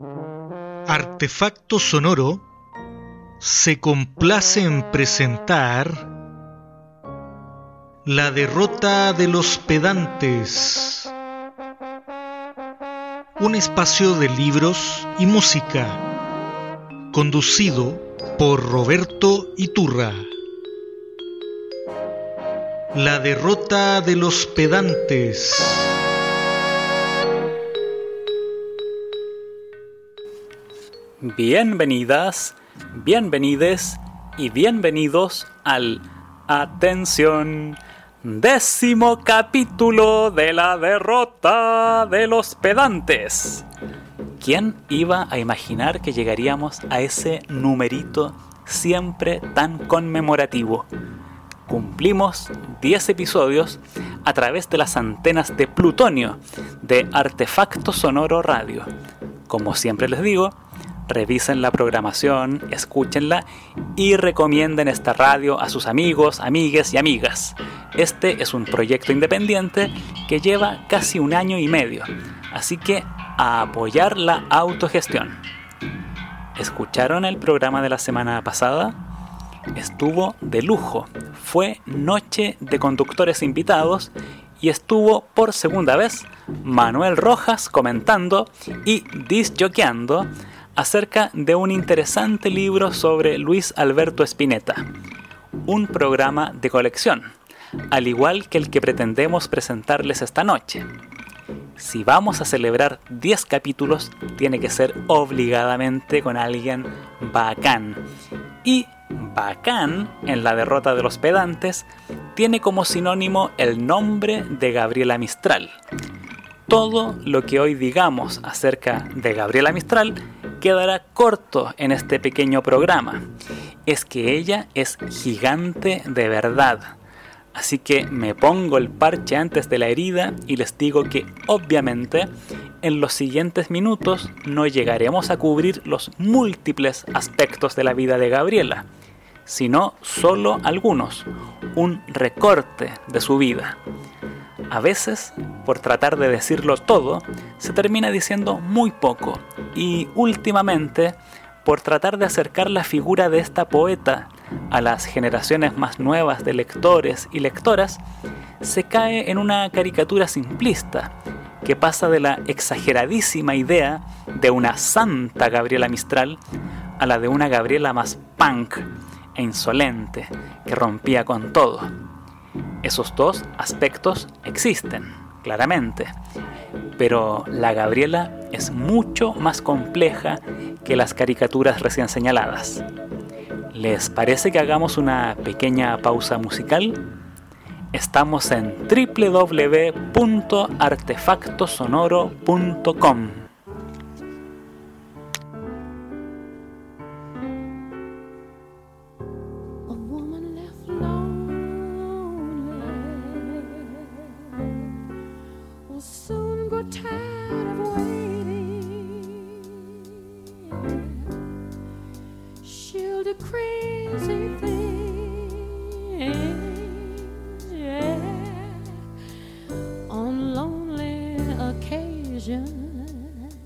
Artefacto Sonoro se complace en presentar La derrota de los pedantes, un espacio de libros y música, conducido por Roberto Iturra. La derrota de los pedantes. Bienvenidas, bienvenides y bienvenidos al Atención décimo capítulo de la derrota de los pedantes. ¿Quién iba a imaginar que llegaríamos a ese numerito siempre tan conmemorativo? Cumplimos 10 episodios a través de las antenas de plutonio de Artefacto Sonoro Radio. Como siempre les digo, revisen la programación, escúchenla y recomienden esta radio a sus amigos, amigues y amigas. Este es un proyecto independiente que lleva casi un año y medio, así que a apoyar la autogestión. ¿Escucharon el programa de la semana pasada? Estuvo de lujo, fue noche de conductores invitados y estuvo por segunda vez Manuel Rojas comentando y disjoqueando acerca de un interesante libro sobre Luis Alberto Spinetta, un programa de colección, al igual que el que pretendemos presentarles esta noche. Si vamos a celebrar 10 capítulos, tiene que ser obligadamente con alguien bacán. Y bacán, en la derrota de los pedantes, tiene como sinónimo el nombre de Gabriela Mistral. Todo lo que hoy digamos acerca de Gabriela Mistral quedará corto en este pequeño programa. Es que ella es gigante de verdad. Así que me pongo el parche antes de la herida y les digo que obviamente en los siguientes minutos no llegaremos a cubrir los múltiples aspectos de la vida de Gabriela, sino solo algunos, un recorte de su vida. A veces, por tratar de decirlo todo, se termina diciendo muy poco y últimamente, por tratar de acercar la figura de esta poeta a las generaciones más nuevas de lectores y lectoras, se cae en una caricatura simplista que pasa de la exageradísima idea de una santa Gabriela Mistral a la de una Gabriela más punk e insolente que rompía con todo. Esos dos aspectos existen, claramente. Pero la Gabriela es mucho más compleja que las caricaturas recién señaladas. ¿Les parece que hagamos una pequeña pausa musical? Estamos en www.artefactosonoro.com. a crazy thing. Yeah. On lonely occasions,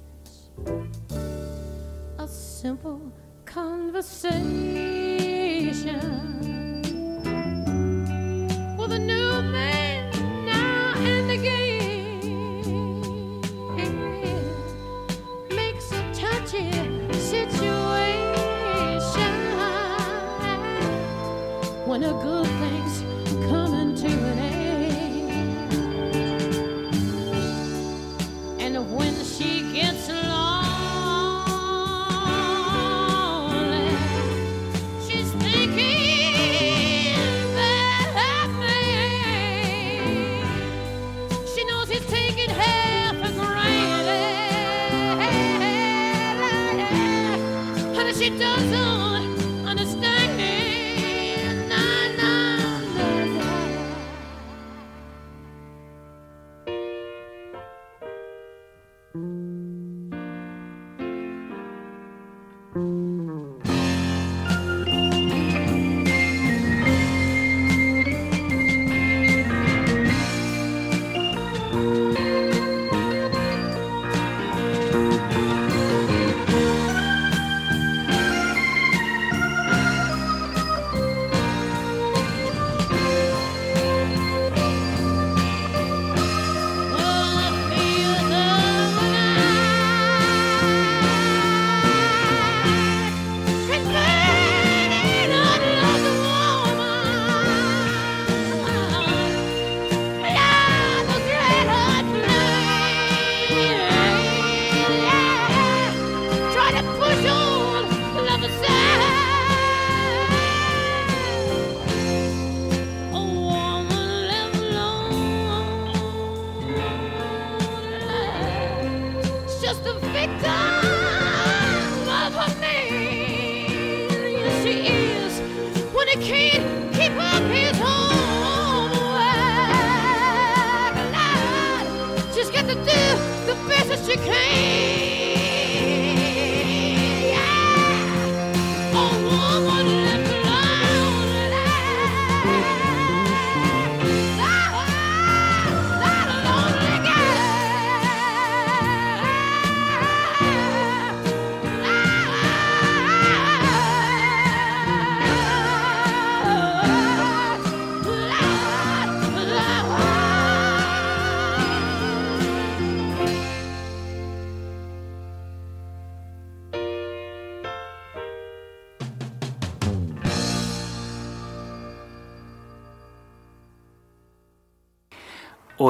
a simple conversation.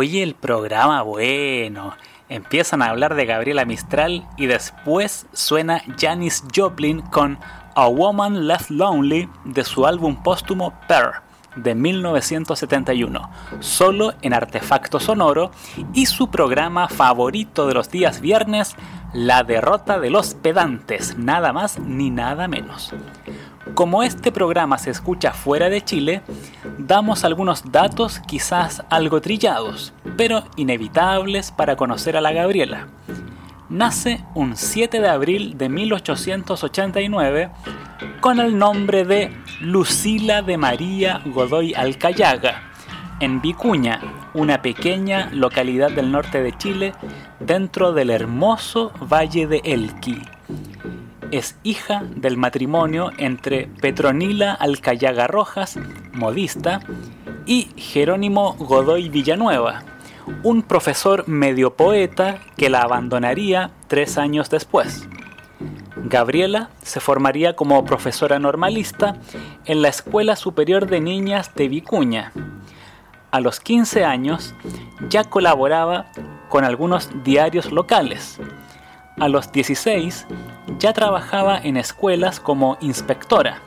Oye, el programa bueno. Empiezan a hablar de Gabriela Mistral y después suena Janis Joplin con A Woman Left Lonely de su álbum póstumo Pearl de 1971, solo en artefacto sonoro y su programa favorito de los días viernes, La derrota de los pedantes, nada más ni nada menos. Como este programa se escucha fuera de Chile, damos algunos datos quizás algo trillados, pero inevitables para conocer a la Gabriela. Nace un 7 de abril de 1889 con el nombre de Lucila de María Godoy Alcayaga, en Vicuña, una pequeña localidad del norte de Chile dentro del hermoso Valle de Elqui es hija del matrimonio entre Petronila Alcayaga Rojas, modista, y Jerónimo Godoy Villanueva, un profesor medio poeta que la abandonaría tres años después. Gabriela se formaría como profesora normalista en la Escuela Superior de Niñas de Vicuña. A los 15 años ya colaboraba con algunos diarios locales. A los 16 ya trabajaba en escuelas como inspectora,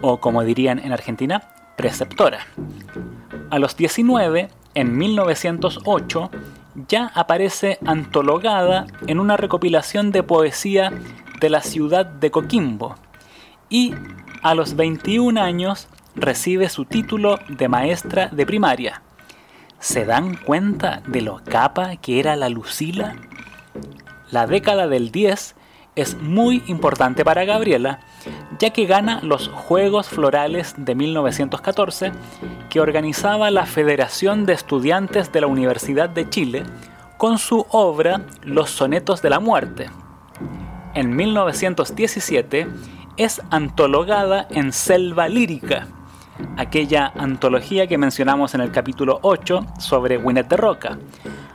o como dirían en Argentina, preceptora. A los 19, en 1908, ya aparece antologada en una recopilación de poesía de la ciudad de Coquimbo y a los 21 años recibe su título de maestra de primaria. ¿Se dan cuenta de lo capa que era la Lucila? La década del 10 es muy importante para Gabriela, ya que gana los Juegos Florales de 1914 que organizaba la Federación de Estudiantes de la Universidad de Chile con su obra Los Sonetos de la Muerte. En 1917 es antologada en Selva Lírica, aquella antología que mencionamos en el capítulo 8 sobre Winnet de Roca.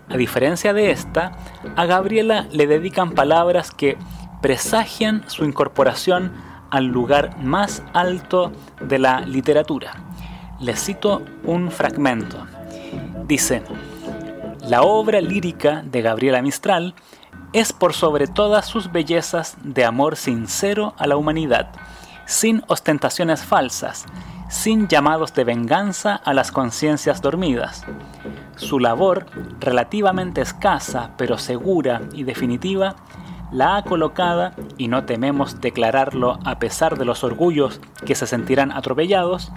A diferencia de esta, a Gabriela le dedican palabras que presagian su incorporación al lugar más alto de la literatura. Les cito un fragmento. Dice, la obra lírica de Gabriela Mistral es por sobre todas sus bellezas de amor sincero a la humanidad, sin ostentaciones falsas, sin llamados de venganza a las conciencias dormidas. Su labor, relativamente escasa pero segura y definitiva, la ha colocada, y no tememos declararlo a pesar de los orgullos que se sentirán atropellados,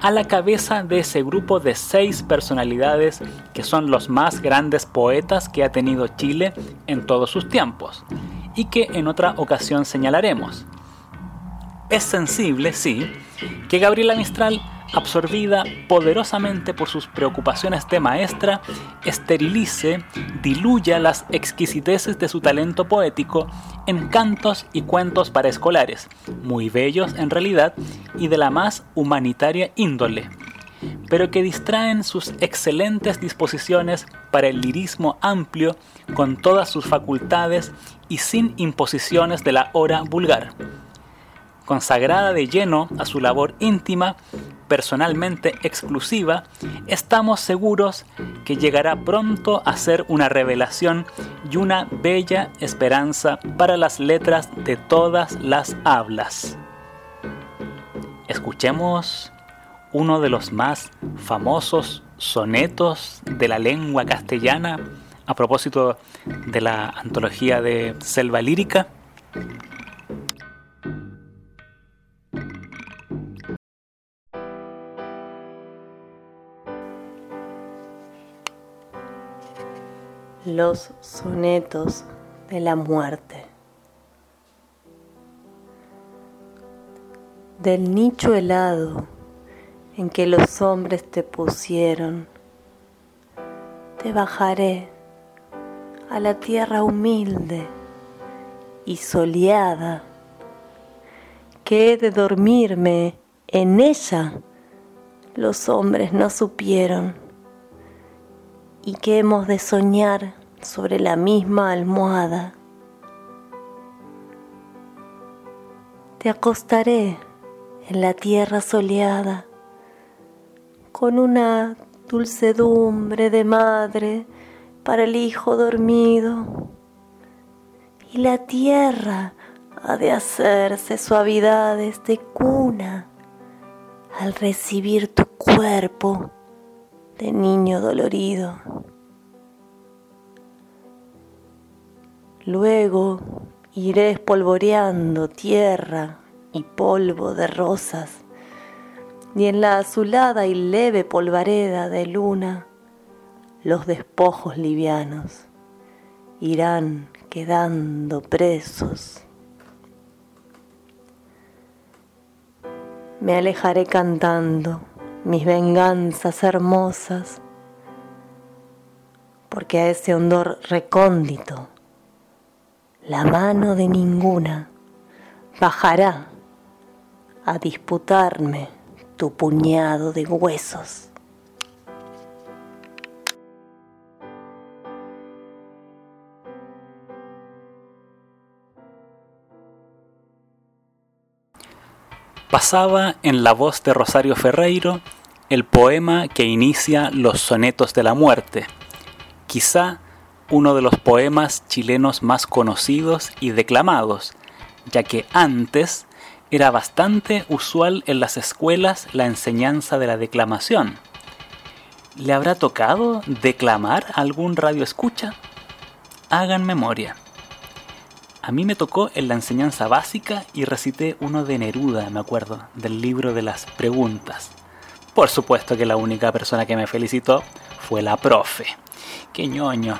a la cabeza de ese grupo de seis personalidades que son los más grandes poetas que ha tenido Chile en todos sus tiempos, y que en otra ocasión señalaremos. Es sensible, sí, que Gabriela Mistral absorbida poderosamente por sus preocupaciones de maestra, esterilice, diluya las exquisiteces de su talento poético en cantos y cuentos para escolares, muy bellos en realidad y de la más humanitaria índole, pero que distraen sus excelentes disposiciones para el lirismo amplio con todas sus facultades y sin imposiciones de la hora vulgar consagrada de lleno a su labor íntima, personalmente exclusiva, estamos seguros que llegará pronto a ser una revelación y una bella esperanza para las letras de todas las hablas. Escuchemos uno de los más famosos sonetos de la lengua castellana, a propósito de la antología de Selva Lírica. Los sonetos de la muerte. Del nicho helado en que los hombres te pusieron, te bajaré a la tierra humilde y soleada, que he de dormirme en ella, los hombres no supieron, y que hemos de soñar sobre la misma almohada. Te acostaré en la tierra soleada con una dulcedumbre de madre para el hijo dormido. Y la tierra ha de hacerse suavidades de cuna al recibir tu cuerpo de niño dolorido. Luego iré espolvoreando tierra y polvo de rosas, y en la azulada y leve polvareda de luna los despojos livianos irán quedando presos. Me alejaré cantando mis venganzas hermosas, porque a ese hondor recóndito la mano de ninguna bajará a disputarme tu puñado de huesos. Pasaba en la voz de Rosario Ferreiro el poema que inicia los sonetos de la muerte, quizá uno de los poemas chilenos más conocidos y declamados, ya que antes era bastante usual en las escuelas la enseñanza de la declamación. ¿Le habrá tocado declamar a algún radio escucha? Hagan memoria. A mí me tocó en la enseñanza básica y recité uno de Neruda, me acuerdo, del libro de las preguntas. Por supuesto que la única persona que me felicitó fue la profe. ¡Qué ñoño!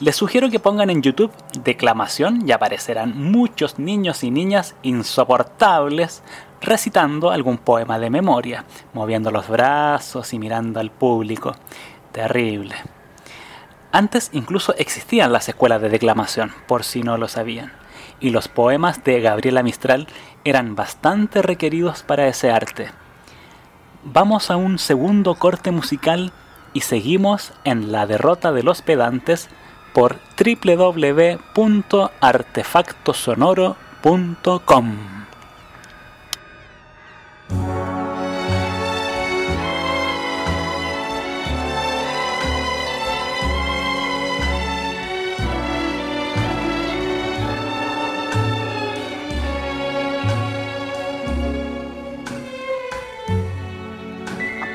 Les sugiero que pongan en YouTube declamación y aparecerán muchos niños y niñas insoportables recitando algún poema de memoria, moviendo los brazos y mirando al público. Terrible. Antes incluso existían las escuelas de declamación, por si no lo sabían, y los poemas de Gabriela Mistral eran bastante requeridos para ese arte. Vamos a un segundo corte musical y seguimos en La derrota de los pedantes por www.artefactosonoro.com.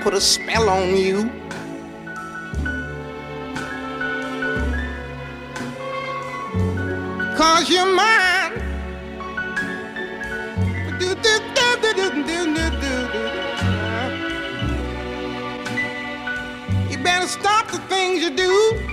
put a spell on you. Cause you're mine. You better stop the things you do.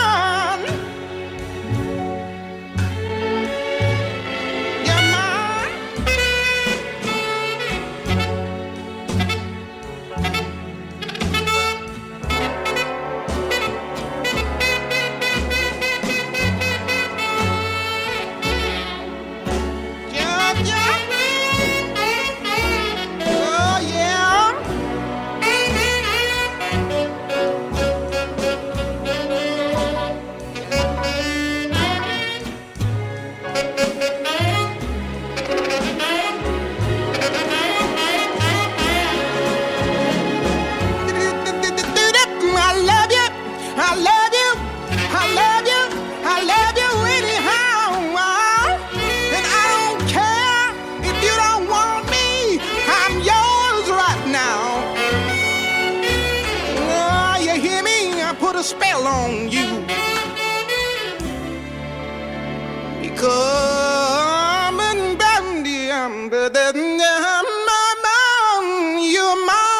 Spell on you. Because you're mine.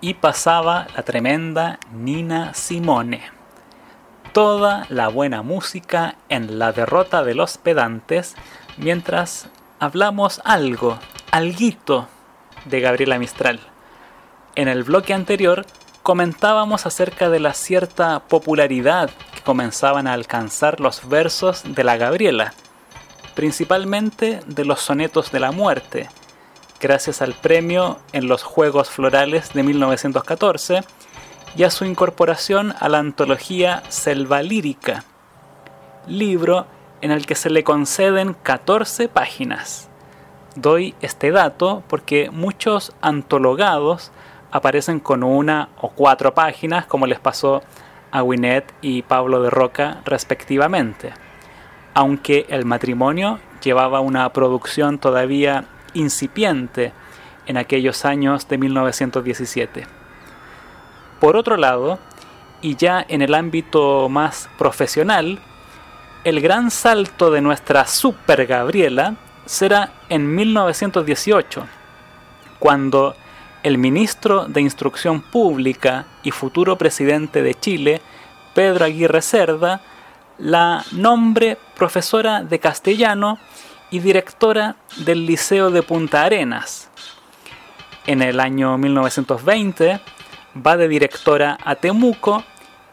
y pasaba la tremenda Nina Simone. Toda la buena música en la derrota de los pedantes, mientras hablamos algo, alguito de Gabriela Mistral. En el bloque anterior comentábamos acerca de la cierta popularidad que comenzaban a alcanzar los versos de la Gabriela, principalmente de los sonetos de la muerte, gracias al premio en los Juegos Florales de 1914 y a su incorporación a la antología Selva Lírica, libro en el que se le conceden 14 páginas. Doy este dato porque muchos antologados aparecen con una o cuatro páginas, como les pasó a Winnet y Pablo de Roca respectivamente, aunque el matrimonio llevaba una producción todavía incipiente en aquellos años de 1917. Por otro lado, y ya en el ámbito más profesional, el gran salto de nuestra Super Gabriela será en 1918, cuando el ministro de Instrucción Pública y futuro presidente de Chile, Pedro Aguirre Cerda, la nombre profesora de castellano y directora del Liceo de Punta Arenas. En el año 1920 va de directora a Temuco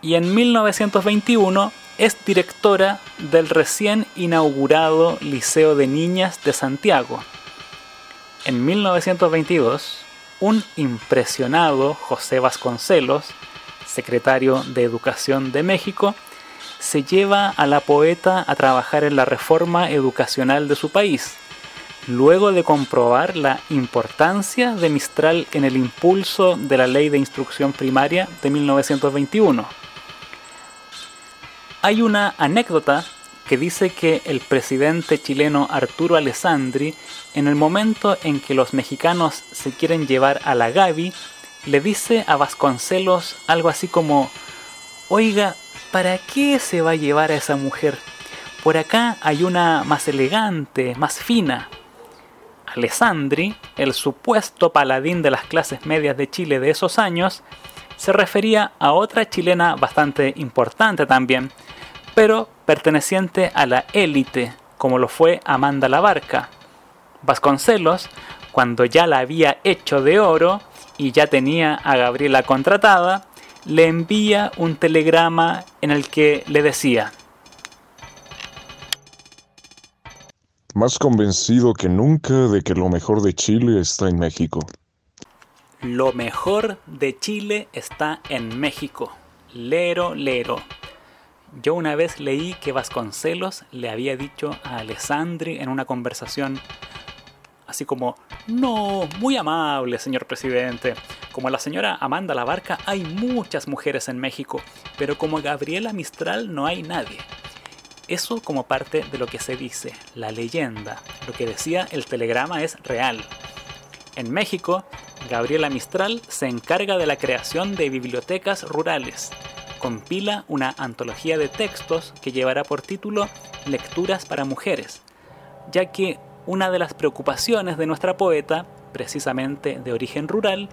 y en 1921 es directora del recién inaugurado Liceo de Niñas de Santiago. En 1922, un impresionado José Vasconcelos, secretario de Educación de México, se lleva a la poeta a trabajar en la reforma educacional de su país, luego de comprobar la importancia de Mistral en el impulso de la ley de instrucción primaria de 1921. Hay una anécdota que dice que el presidente chileno Arturo Alessandri, en el momento en que los mexicanos se quieren llevar a la Gaby, le dice a Vasconcelos algo así como, oiga, ¿para qué se va a llevar a esa mujer? Por acá hay una más elegante, más fina. Alessandri, el supuesto paladín de las clases medias de Chile de esos años, se refería a otra chilena bastante importante también, pero perteneciente a la élite, como lo fue Amanda Labarca. Vasconcelos, cuando ya la había hecho de oro y ya tenía a Gabriela contratada, le envía un telegrama en el que le decía, Más convencido que nunca de que lo mejor de Chile está en México. lo mejor de Chile está en México. Lero, lero. Yo una vez leí que Vasconcelos le había dicho a Alessandri en una conversación así como, no, muy amable, señor presidente. Como la señora Amanda Labarca hay muchas mujeres en México, pero como Gabriela Mistral no hay nadie. Eso como parte de lo que se dice, la leyenda. Lo que decía el telegrama es real. En México, Gabriela Mistral se encarga de la creación de bibliotecas rurales. Compila una antología de textos que llevará por título Lecturas para Mujeres, ya que una de las preocupaciones de nuestra poeta, precisamente de origen rural,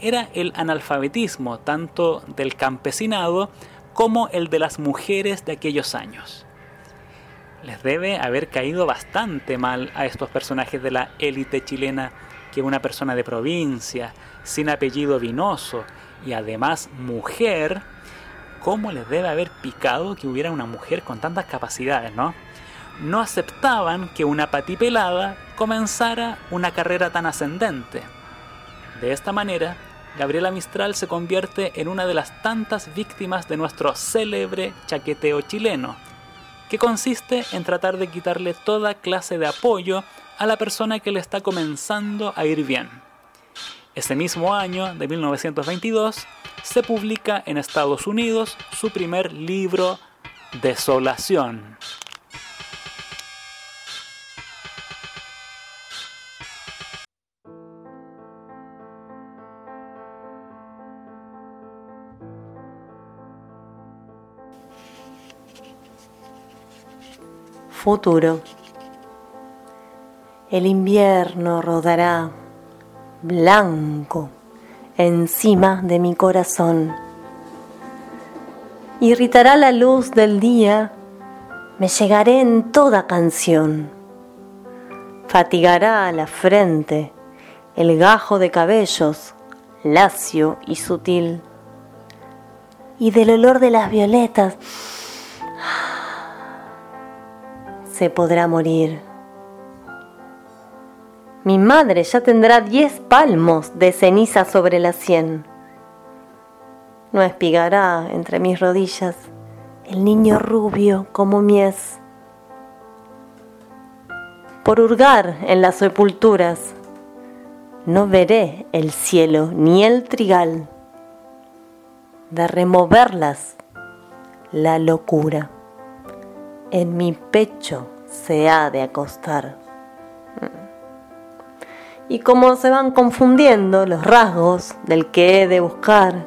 era el analfabetismo tanto del campesinado como el de las mujeres de aquellos años. Les debe haber caído bastante mal a estos personajes de la élite chilena que una persona de provincia, sin apellido vinoso y además mujer, ¿cómo les debe haber picado que hubiera una mujer con tantas capacidades, no? No aceptaban que una patipelada comenzara una carrera tan ascendente. De esta manera, Gabriela Mistral se convierte en una de las tantas víctimas de nuestro célebre chaqueteo chileno, que consiste en tratar de quitarle toda clase de apoyo a la persona que le está comenzando a ir bien. Ese mismo año, de 1922, se publica en Estados Unidos su primer libro, Desolación. Futuro. El invierno rodará blanco encima de mi corazón. Irritará la luz del día, me llegaré en toda canción. Fatigará la frente el gajo de cabellos, lacio y sutil. Y del olor de las violetas se podrá morir. Mi madre ya tendrá diez palmos de ceniza sobre la sien. No espigará entre mis rodillas el niño rubio como mies. Por hurgar en las sepulturas, no veré el cielo ni el trigal. De removerlas, la locura en mi pecho se ha de acostar. Y como se van confundiendo los rasgos del que he de buscar,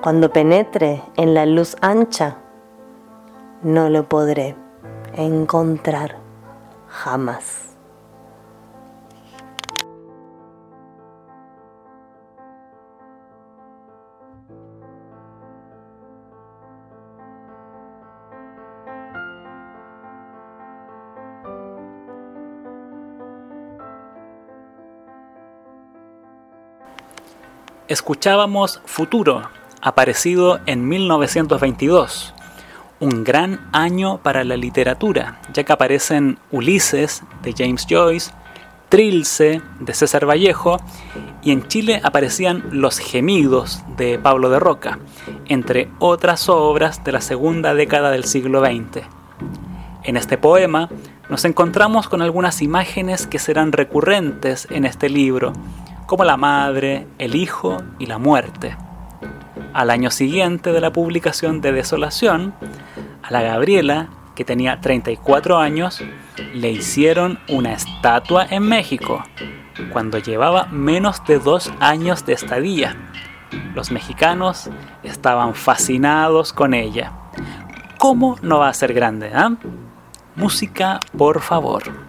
cuando penetre en la luz ancha, no lo podré encontrar jamás. Escuchábamos Futuro, aparecido en 1922, un gran año para la literatura, ya que aparecen Ulises de James Joyce, Trilce de César Vallejo y en Chile aparecían Los Gemidos de Pablo de Roca, entre otras obras de la segunda década del siglo XX. En este poema nos encontramos con algunas imágenes que serán recurrentes en este libro, como la madre, el hijo y la muerte. Al año siguiente de la publicación de Desolación, a la Gabriela, que tenía 34 años, le hicieron una estatua en México, cuando llevaba menos de dos años de estadía. Los mexicanos estaban fascinados con ella. ¿Cómo no va a ser grande? ah? Música, por favor.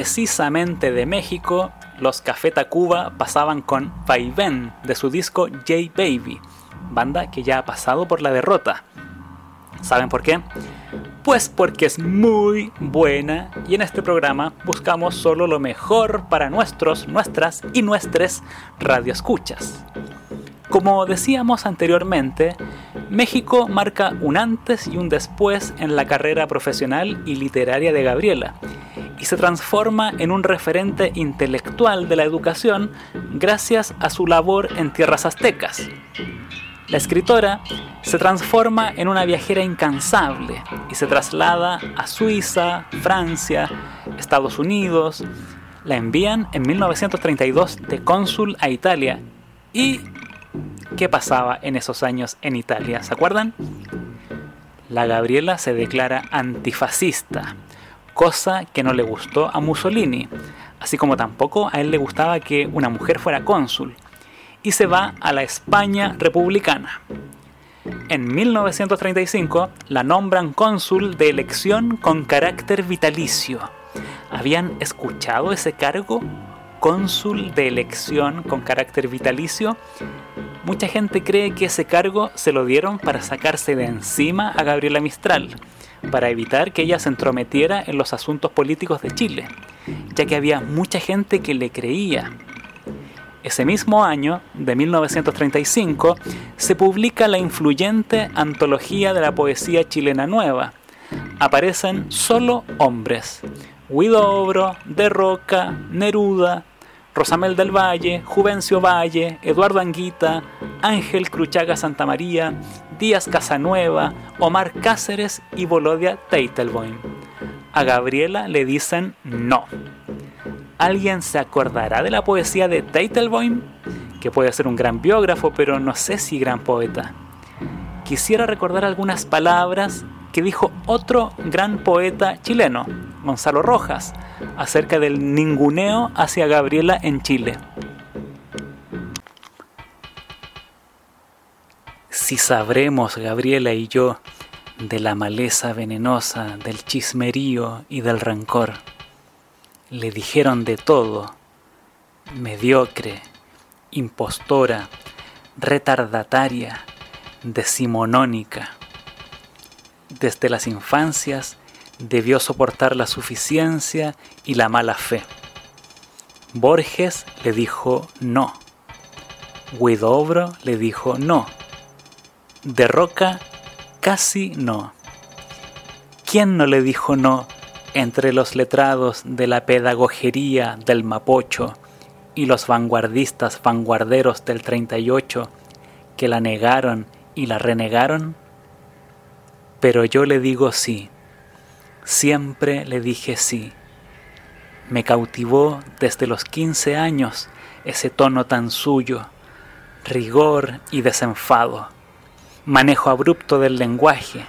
Precisamente de México, los Café Tacuba pasaban con Vaivén de su disco J Baby, banda que ya ha pasado por la derrota. ¿Saben por qué? Pues porque es muy buena y en este programa buscamos solo lo mejor para nuestros, nuestras y nuestras radioescuchas. Como decíamos anteriormente, México marca un antes y un después en la carrera profesional y literaria de Gabriela y se transforma en un referente intelectual de la educación gracias a su labor en tierras aztecas. La escritora se transforma en una viajera incansable y se traslada a Suiza, Francia, Estados Unidos. La envían en 1932 de cónsul a Italia. ¿Y qué pasaba en esos años en Italia? ¿Se acuerdan? La Gabriela se declara antifascista, cosa que no le gustó a Mussolini, así como tampoco a él le gustaba que una mujer fuera cónsul y se va a la España republicana. En 1935 la nombran cónsul de elección con carácter vitalicio. ¿Habían escuchado ese cargo? Cónsul de elección con carácter vitalicio. Mucha gente cree que ese cargo se lo dieron para sacarse de encima a Gabriela Mistral, para evitar que ella se entrometiera en los asuntos políticos de Chile, ya que había mucha gente que le creía ese mismo año, de 1935, se publica la influyente Antología de la Poesía Chilena Nueva. Aparecen solo hombres. Huidobro, De Roca, Neruda, Rosamel del Valle, Juvencio Valle, Eduardo Anguita, Ángel Cruchaga Santamaría, Díaz Casanueva, Omar Cáceres y Volodia Teitelboim. A Gabriela le dicen no. ¿Alguien se acordará de la poesía de Teitelboim? Que puede ser un gran biógrafo, pero no sé si gran poeta. Quisiera recordar algunas palabras que dijo otro gran poeta chileno, Gonzalo Rojas, acerca del ninguneo hacia Gabriela en Chile. Si sabremos, Gabriela y yo, de la maleza venenosa, del chismerío y del rencor le dijeron de todo, mediocre, impostora, retardataria, decimonónica. Desde las infancias debió soportar la suficiencia y la mala fe. Borges le dijo no. Guidobro le dijo no. De Roca casi no. ¿Quién no le dijo no entre los letrados de la pedagogería del Mapocho y los vanguardistas vanguarderos del 38 que la negaron y la renegaron? Pero yo le digo sí, siempre le dije sí. Me cautivó desde los 15 años ese tono tan suyo, rigor y desenfado, manejo abrupto del lenguaje,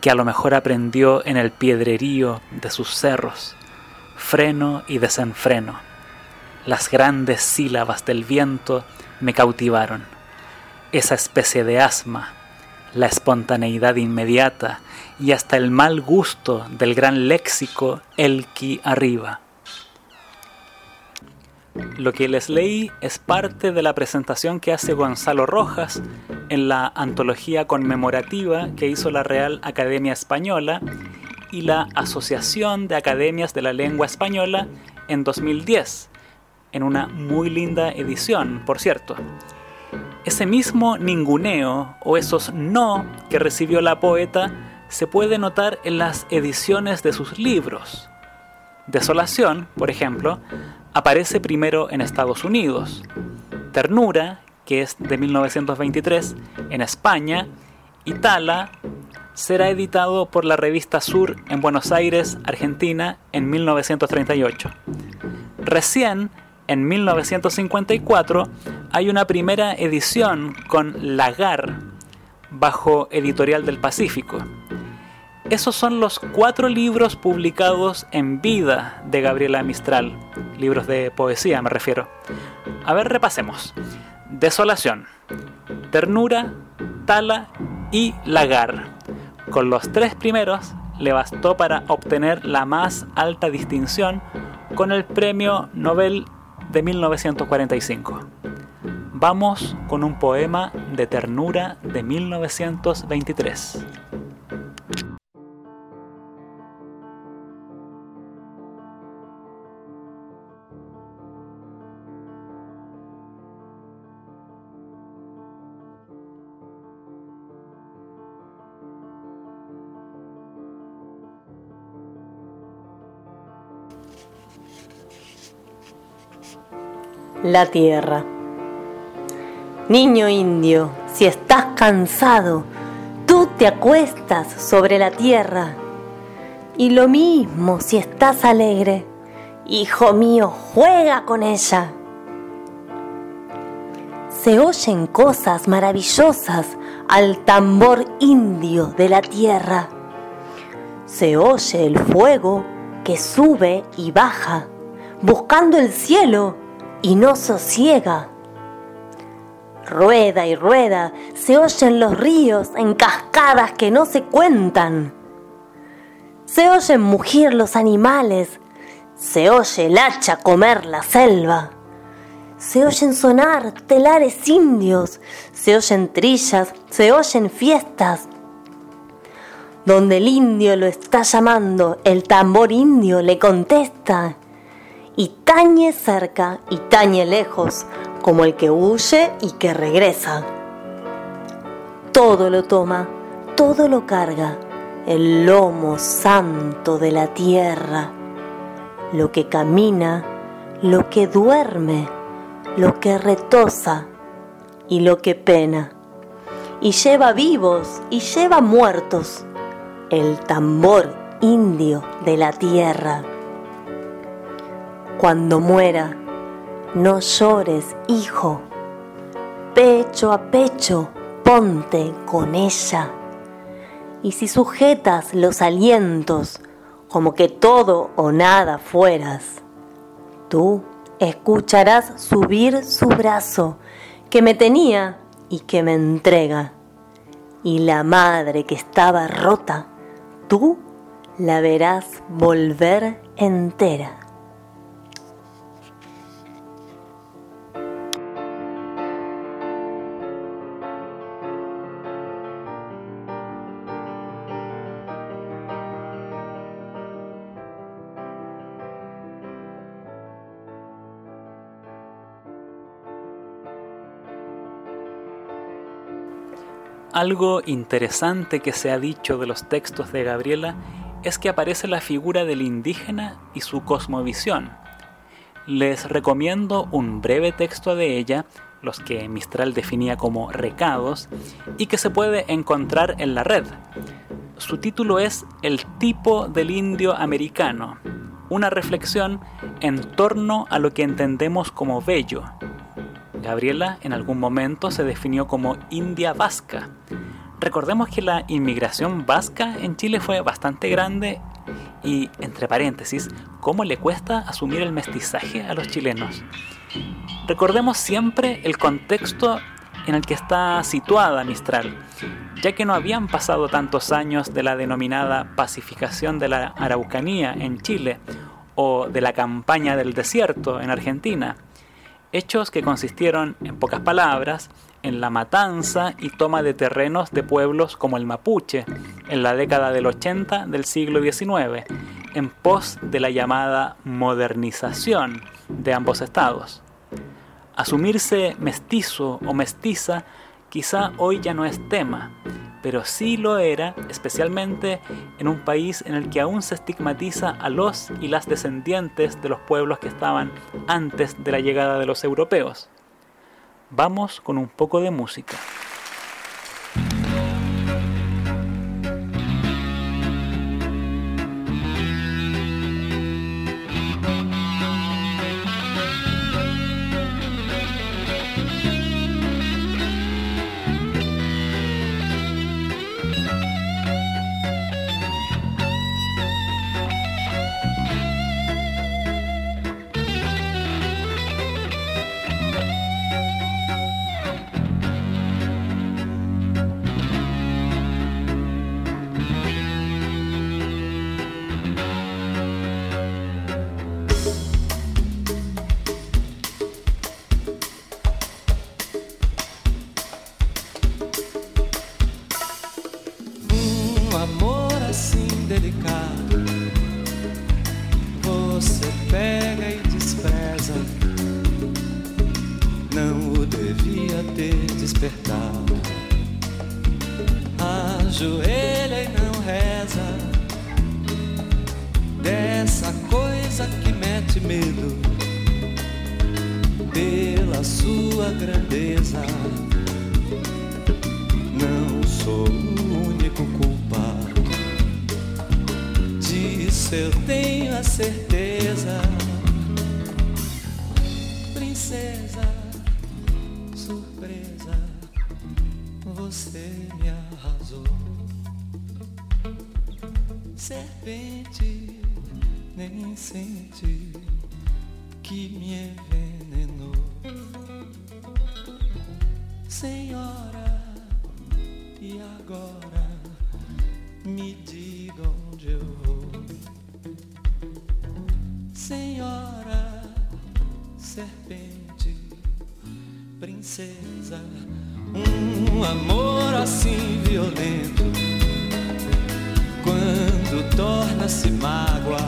que a lo mejor aprendió en el piedrerío de sus cerros, freno y desenfreno. Las grandes sílabas del viento me cautivaron. Esa especie de asma, la espontaneidad inmediata y hasta el mal gusto del gran léxico Elqui arriba. Lo que les leí es parte de la presentación que hace Gonzalo Rojas en la antología conmemorativa que hizo la Real Academia Española y la Asociación de Academias de la Lengua Española en 2010, en una muy linda edición, por cierto. Ese mismo ninguneo o esos no que recibió la poeta se puede notar en las ediciones de sus libros. Desolación, por ejemplo, aparece primero en Estados Unidos. Ternura, que es de 1923, en España. Y Tala será editado por la revista Sur en Buenos Aires, Argentina, en 1938. Recién, en 1954, hay una primera edición con Lagar, bajo Editorial del Pacífico. Esos son los cuatro libros publicados en vida de Gabriela Mistral, libros de poesía me refiero. A ver, repasemos. Desolación, Ternura, Tala y Lagar. Con los tres primeros le bastó para obtener la más alta distinción con el Premio Nobel de 1945. Vamos con un poema de ternura de 1923. La tierra. Niño indio, si estás cansado, tú te acuestas sobre la tierra. Y lo mismo si estás alegre, hijo mío, juega con ella. Se oyen cosas maravillosas al tambor indio de la tierra. Se oye el fuego que sube y baja, buscando el cielo y no sosiega. Rueda y rueda, se oyen los ríos en cascadas que no se cuentan. Se oyen mugir los animales, se oye el hacha comer la selva. Se oyen sonar telares indios, se oyen trillas, se oyen fiestas. Donde el indio lo está llamando, el tambor indio le contesta y tañe cerca y tañe lejos, como el que huye y que regresa. Todo lo toma, todo lo carga, el lomo santo de la tierra, lo que camina, lo que duerme, lo que retosa y lo que pena, y lleva vivos y lleva muertos, el tambor indio de la tierra. Cuando muera, no llores, hijo. Pecho a pecho, ponte con ella. Y si sujetas los alientos, como que todo o nada fueras, tú escucharás subir su brazo que me tenía y que me entrega. Y la madre que estaba rota, tú la verás volver entera. Algo interesante que se ha dicho de los textos de Gabriela es que aparece la figura del indígena y su cosmovisión. Les recomiendo un breve texto de ella, los que Mistral definía como recados, y que se puede encontrar en la red. Su título es El tipo del indio americano, una reflexión en torno a lo que entendemos como bello, Gabriela en algún momento se definió como india vasca. Recordemos que la inmigración vasca en Chile fue bastante grande y, entre paréntesis, cómo le cuesta asumir el mestizaje a los chilenos. Recordemos siempre el contexto en el que está situada Mistral, ya que no habían pasado tantos años de la denominada pacificación de la Araucanía en Chile o de la campaña del desierto en Argentina, hechos que consistieron, en pocas palabras, en la matanza y toma de terrenos de pueblos como el mapuche en la década del 80 del siglo XIX, en pos de la llamada modernización de ambos estados. Asumirse mestizo o mestiza quizá hoy ya no es tema, pero sí lo era, especialmente en un país en el que aún se estigmatiza a los y las descendientes de los pueblos que estaban antes de la llegada de los europeos. Vamos con un poco de música. Serpente, nem sente que me envenenou. Senhora, e agora me diga onde eu vou. Senhora, serpente, princesa, um amor assim violento, torna-se mágoa,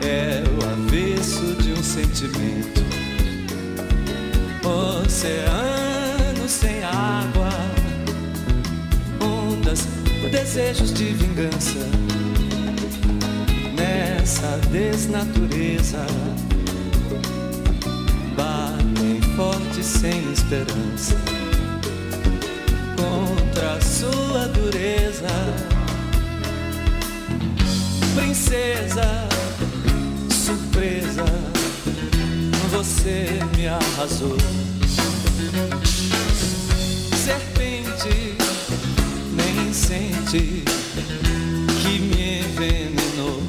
é o avesso de um sentimento. Oceano sem água, ondas, desejos de vingança. Nessa desnatureza, batem forte sem esperança contra a sua dureza. Princesa, surpresa, você me arrasou. Serpente, nem sente que me envenenou.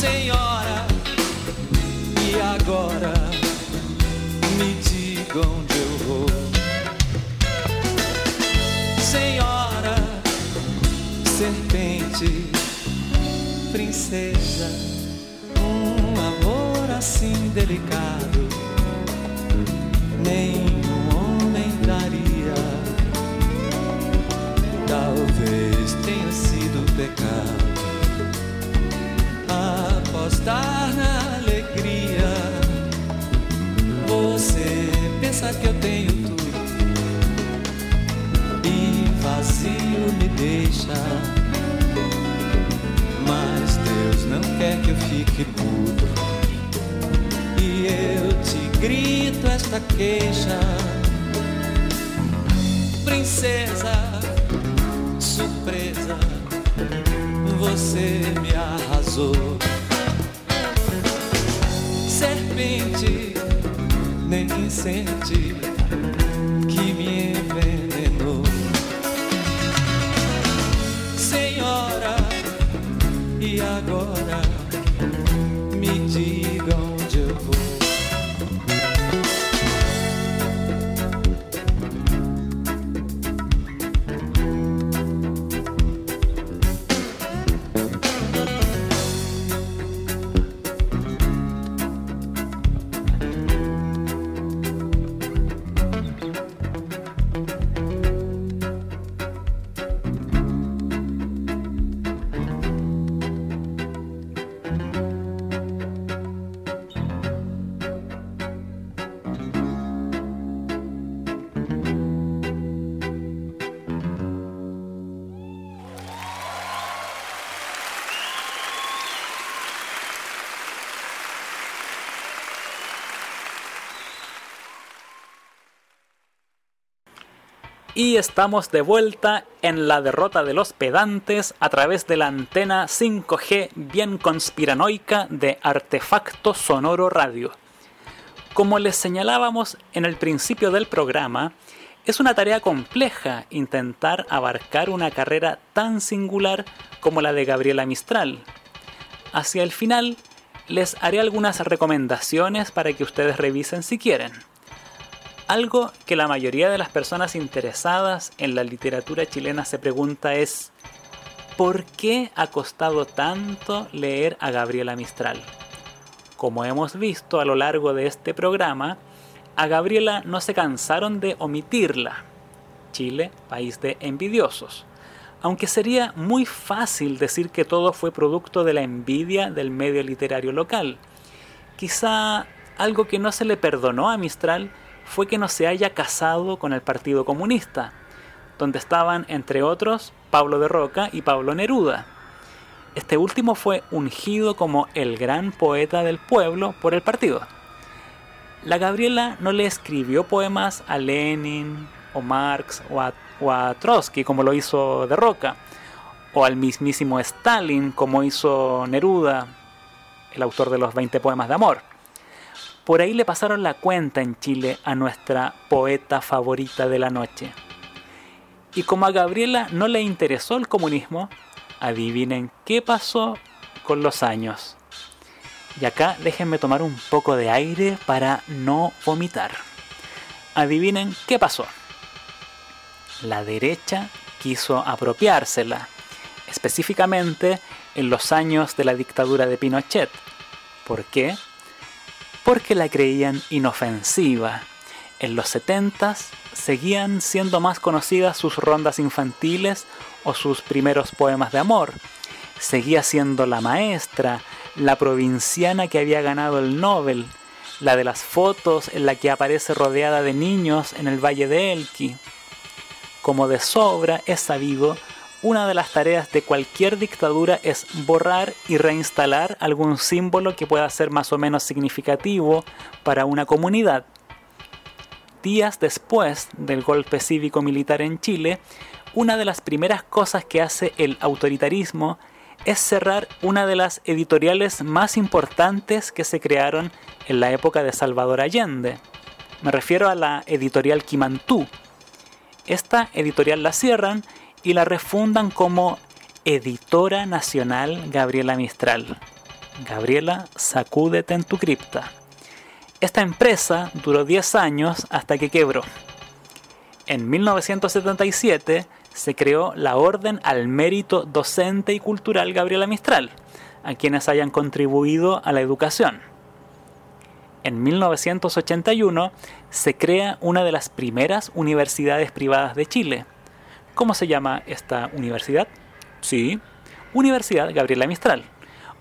Senhora, e agora me diga princesa, um amor assim delicado, nenhum homem daria. Talvez tenha sido pecado apostar na alegria. Você pensa que eu tenho tudo e vazio me deixa. Não quer que eu fique mudo. E eu te grito esta queixa, princesa, surpresa, você me arrasou. Serpente, nem sente Y estamos de vuelta en la derrota de los pedantes a través de la antena 5G bien conspiranoica de Artefacto Sonoro Radio. Como les señalábamos en el principio del programa, es una tarea compleja intentar abarcar una carrera tan singular como la de Gabriela Mistral. Hacia el final les haré algunas recomendaciones para que ustedes revisen si quieren. Algo que la mayoría de las personas interesadas en la literatura chilena se pregunta es ¿por qué ha costado tanto leer a Gabriela Mistral? Como hemos visto a lo largo de este programa, a Gabriela no se cansaron de omitirla. Chile, país de envidiosos. Aunque sería muy fácil decir que todo fue producto de la envidia del medio literario local. Quizá algo que no se le perdonó a Mistral fue que no se haya casado con el Partido Comunista, donde estaban, entre otros, Pablo de Roca y Pablo Neruda. Este último fue ungido como el gran poeta del pueblo por el partido. La Gabriela no le escribió poemas a Lenin o Marx o a, Trotsky como lo hizo de Roca, o al mismísimo Stalin como hizo Neruda, el autor de los 20 poemas de amor. Por ahí le pasaron la cuenta en Chile a nuestra poeta favorita de la noche. Y como a Gabriela no le interesó el comunismo, adivinen qué pasó con los años. Y acá déjenme tomar un poco de aire para no vomitar. Adivinen qué pasó. La derecha quiso apropiársela, específicamente en los años de la dictadura de Pinochet. ¿Por qué? Porque la creían inofensiva. En los 70 seguían siendo más conocidas sus rondas infantiles o sus primeros poemas de amor. Seguía siendo la maestra, la provinciana que había ganado el Nobel, la de las fotos en la que aparece rodeada de niños en el Valle de Elqui. Como de sobra es sabido, una de las tareas de cualquier dictadura es borrar y reinstalar algún símbolo que pueda ser más o menos significativo para una comunidad. Días después del golpe cívico-militar en Chile, una de las primeras cosas que hace el autoritarismo es cerrar una de las editoriales más importantes que se crearon en la época de Salvador Allende. Me refiero a la editorial Quimantú. Esta editorial la cierran y la refundan como Editora Nacional Gabriela Mistral. Gabriela, sacúdete en tu cripta. Esta empresa duró 10 años hasta que quebró. En 1977 se creó la Orden al Mérito Docente y Cultural Gabriela Mistral, a quienes hayan contribuido a la educación. En 1981 se crea una de las primeras universidades privadas de Chile. ¿Cómo se llama esta universidad? Sí, Universidad Gabriela Mistral,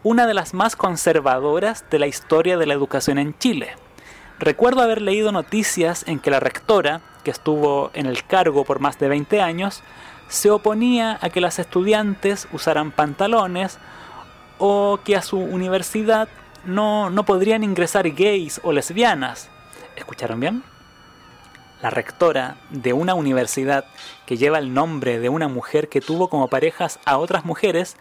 una de las más conservadoras de la historia de la educación en Chile. Recuerdo haber leído noticias en que la rectora, que estuvo en el cargo por más de 20 años, se oponía a que las estudiantes usaran pantalones o que a su universidad no, no podrían ingresar gays o lesbianas. ¿Escucharon bien? La rectora de una universidad que lleva el nombre de una mujer que tuvo como parejas a otras mujeres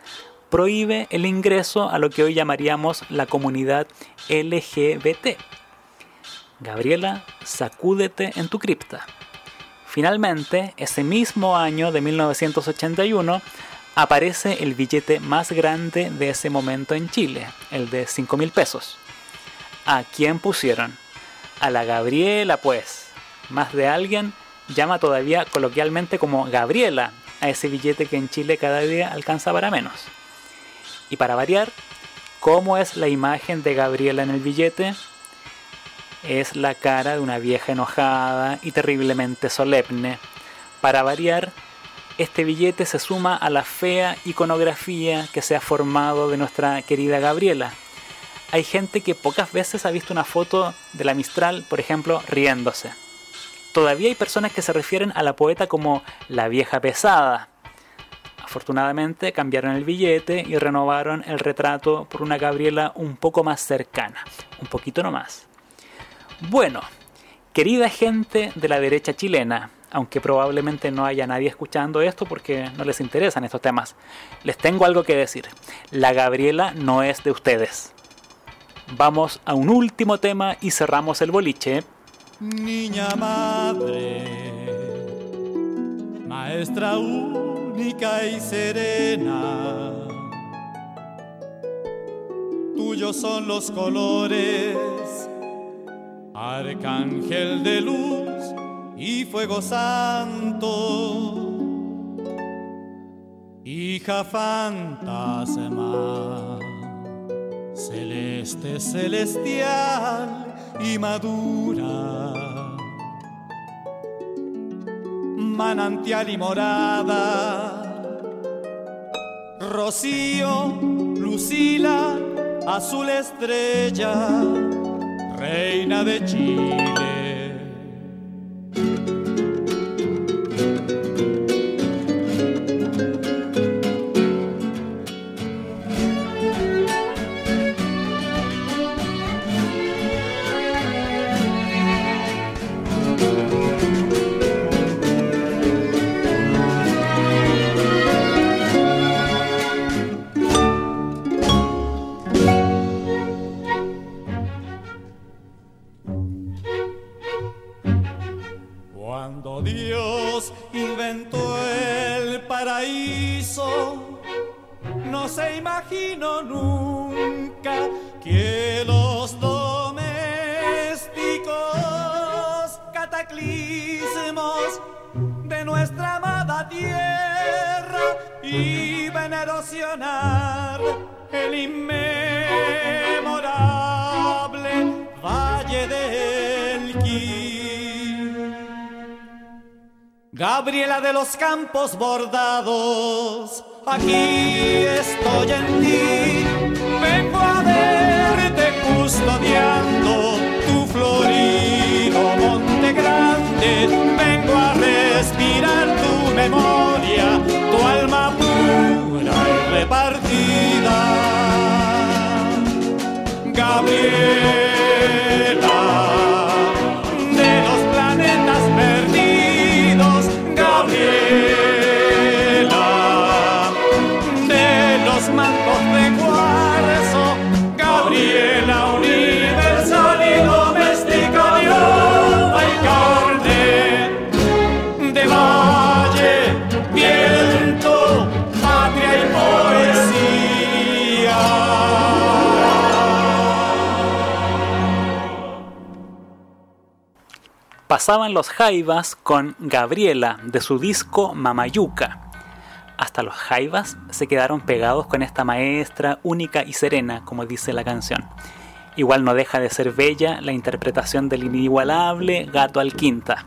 prohíbe el ingreso a lo que hoy llamaríamos la comunidad LGBT. Gabriela, sacúdete en tu cripta. Finalmente, ese mismo año de 1981, aparece el billete más grande de ese momento en Chile, el de 5 mil pesos. ¿A quién pusieron? A la Gabriela, pues. Más de alguien llama todavía coloquialmente como Gabriela a ese billete que en Chile cada día alcanza para menos. Y para variar, ¿cómo es la imagen de Gabriela en el billete? es la cara de una vieja enojada y terriblemente solemne. Para variar, este billete se suma a la fea iconografía que se ha formado de nuestra querida Gabriela. Hay gente que pocas veces ha visto una foto de la Mistral, por ejemplo, riéndose. Todavía hay personas que se refieren a la poeta como la vieja pesada. Afortunadamente cambiaron el billete y renovaron el retrato por una Gabriela un poco más cercana, un poquito nomás. Bueno, querida gente de la derecha chilena, aunque probablemente no haya nadie escuchando esto porque no les interesan estos temas, les tengo algo que decir. La Gabriela no es de ustedes. Vamos a un último tema y cerramos el boliche. Niña madre, maestra única y serena, tuyos son los colores Arcángel de luz y fuego santo, hija fantasma, celeste, celestial y madura, manantial y morada, rocío, lucila, azul estrella reina de Chile. Campos Bordados, aquí estoy en ti. Pasaban los jaivas con Gabriela de su disco Mamayuca. Hasta los jaivas se quedaron pegados con esta maestra única y serena, como dice la canción. Igual no deja de ser bella la interpretación del inigualable Gato Alquinta.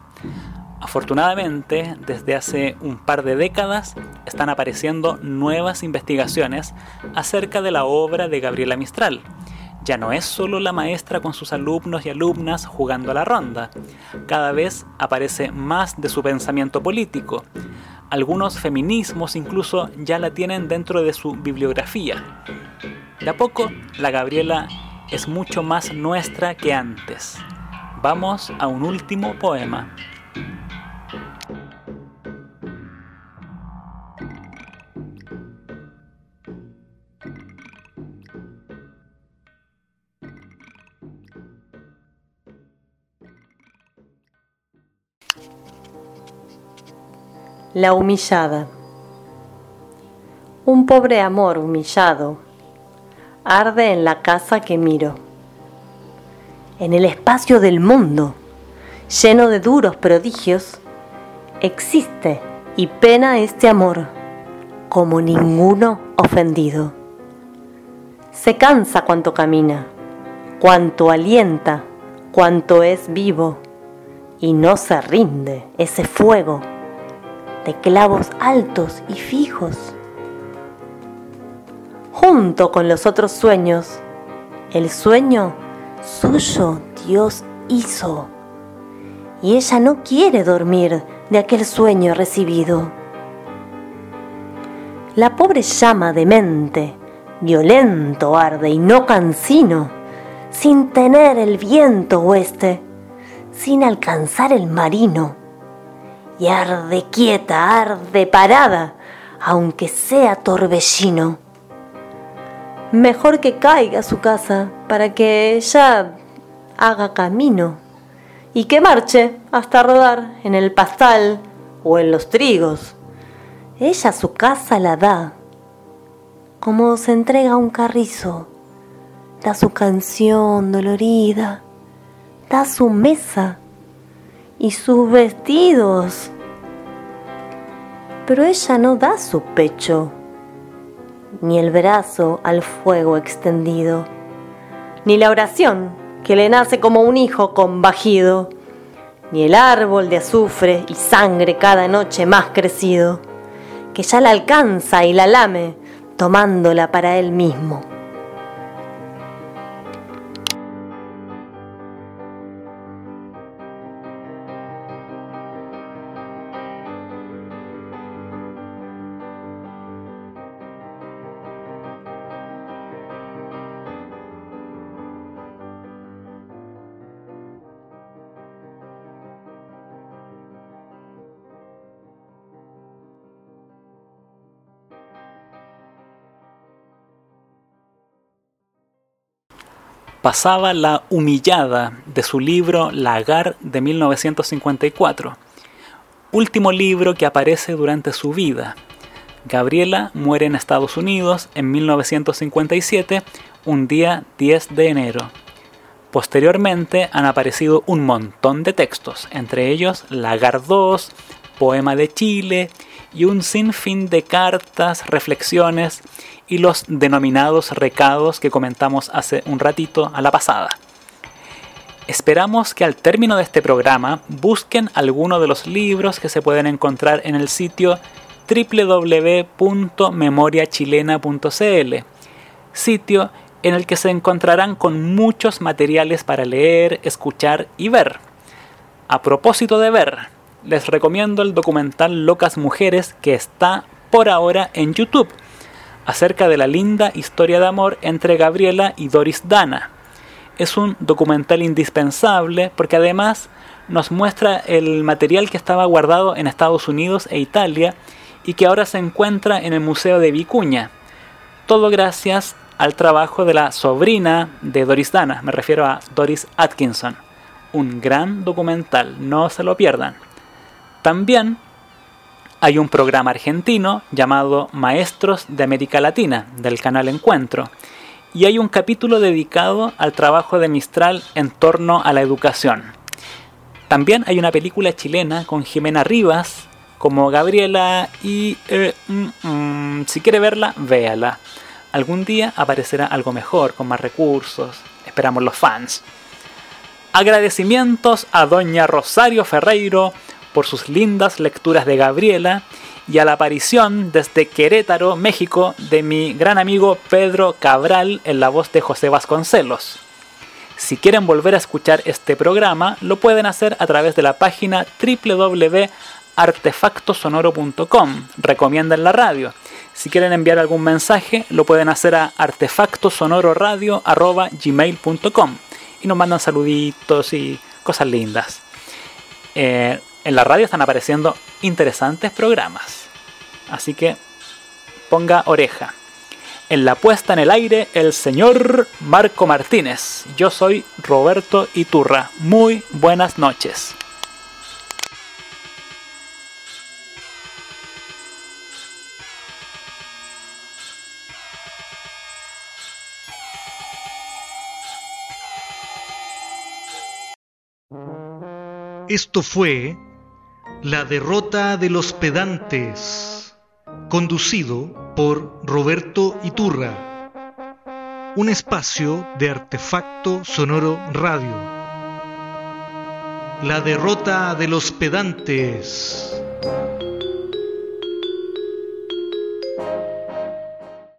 Afortunadamente, desde hace un par de décadas están apareciendo nuevas investigaciones acerca de la obra de Gabriela Mistral. Ya no es solo la maestra con sus alumnos y alumnas jugando a la ronda, cada vez aparece más de su pensamiento político. Algunos feminismos incluso ya la tienen dentro de su bibliografía. De a poco, la Gabriela es mucho más nuestra que antes. Vamos a un último poema. La humillada. Un pobre amor humillado arde en la casa que miro. En el espacio del mundo, lleno de duros prodigios, existe y pena este amor como ninguno ofendido. Se cansa cuanto camina, cuanto alienta, cuanto es vivo, y no se rinde ese fuego de clavos altos y fijos. Junto con los otros sueños, el sueño suyo Dios hizo. Y ella no quiere dormir de aquel sueño recibido. La pobre llama de mente, violento arde y no cansino, sin tener el viento oeste, sin alcanzar el marino y arde quieta, arde parada, aunque sea torbellino. Mejor que caiga a su casa para que ella haga camino y que marche hasta rodar en el pastal o en los trigos. Ella su casa la da, como se entrega un carrizo, da su canción dolorida, da su mesa y sus vestidos. Pero ella no da su pecho, ni el brazo al fuego extendido, ni la oración que le nace como un hijo combajido, ni el árbol de azufre y sangre cada noche más crecido, que ya la alcanza y la lame tomándola para él mismo. Pasaba La humillada de su libro Lagar de 1954, último libro que aparece durante su vida. Gabriela muere en Estados Unidos en 1957, un día 10 de enero. Posteriormente han aparecido un montón de textos, entre ellos Lagar 2, Poema de Chile y un sinfín de cartas, reflexiones y los denominados recados que comentamos hace un ratito a la pasada. Esperamos que al término de este programa busquen alguno de los libros que se pueden encontrar en el sitio www.memoriachilena.cl, sitio en el que se encontrarán con muchos materiales para leer, escuchar y ver. A propósito de ver, les recomiendo el documental Locas Mujeres que está por ahora en YouTube, acerca de la linda historia de amor entre Gabriela y Doris Dana. Es un documental indispensable porque además nos muestra el material que estaba guardado en Estados Unidos e Italia y que ahora se encuentra en el Museo de Vicuña. Todo gracias al trabajo de la sobrina de Doris Dana, me refiero a Doris Atkinson. Un gran documental, no se lo pierdan. También hay un programa argentino llamado Maestros de América Latina, del canal Encuentro, y hay un capítulo dedicado al trabajo de Mistral en torno a la educación. También hay una película chilena con Jimena Rivas como Gabriela y eh, mm, mm, si quiere verla, véala. Algún día aparecerá algo mejor, con más recursos, esperamos los fans. Agradecimientos a doña Rosario Ferreiro por sus lindas lecturas de Gabriela y a la aparición desde Querétaro, México, de mi gran amigo Pedro Cabral en la voz de José Vasconcelos. Si quieren volver a escuchar este programa, lo pueden hacer a través de la página www.artefactosonoro.com. Recomiendan la radio. Si quieren enviar algún mensaje, lo pueden hacer a artefactosonororadio.gmail.com y nos mandan saluditos y cosas lindas. Eh, en la radio están apareciendo interesantes programas. Así que ponga oreja. En la puesta en el aire, el señor Marco Martínez. Yo soy Roberto Iturra. Muy buenas noches. Esto fue La derrota de los pedantes, conducido por Roberto Iturra, un espacio de artefacto sonoro radio. La derrota de los pedantes.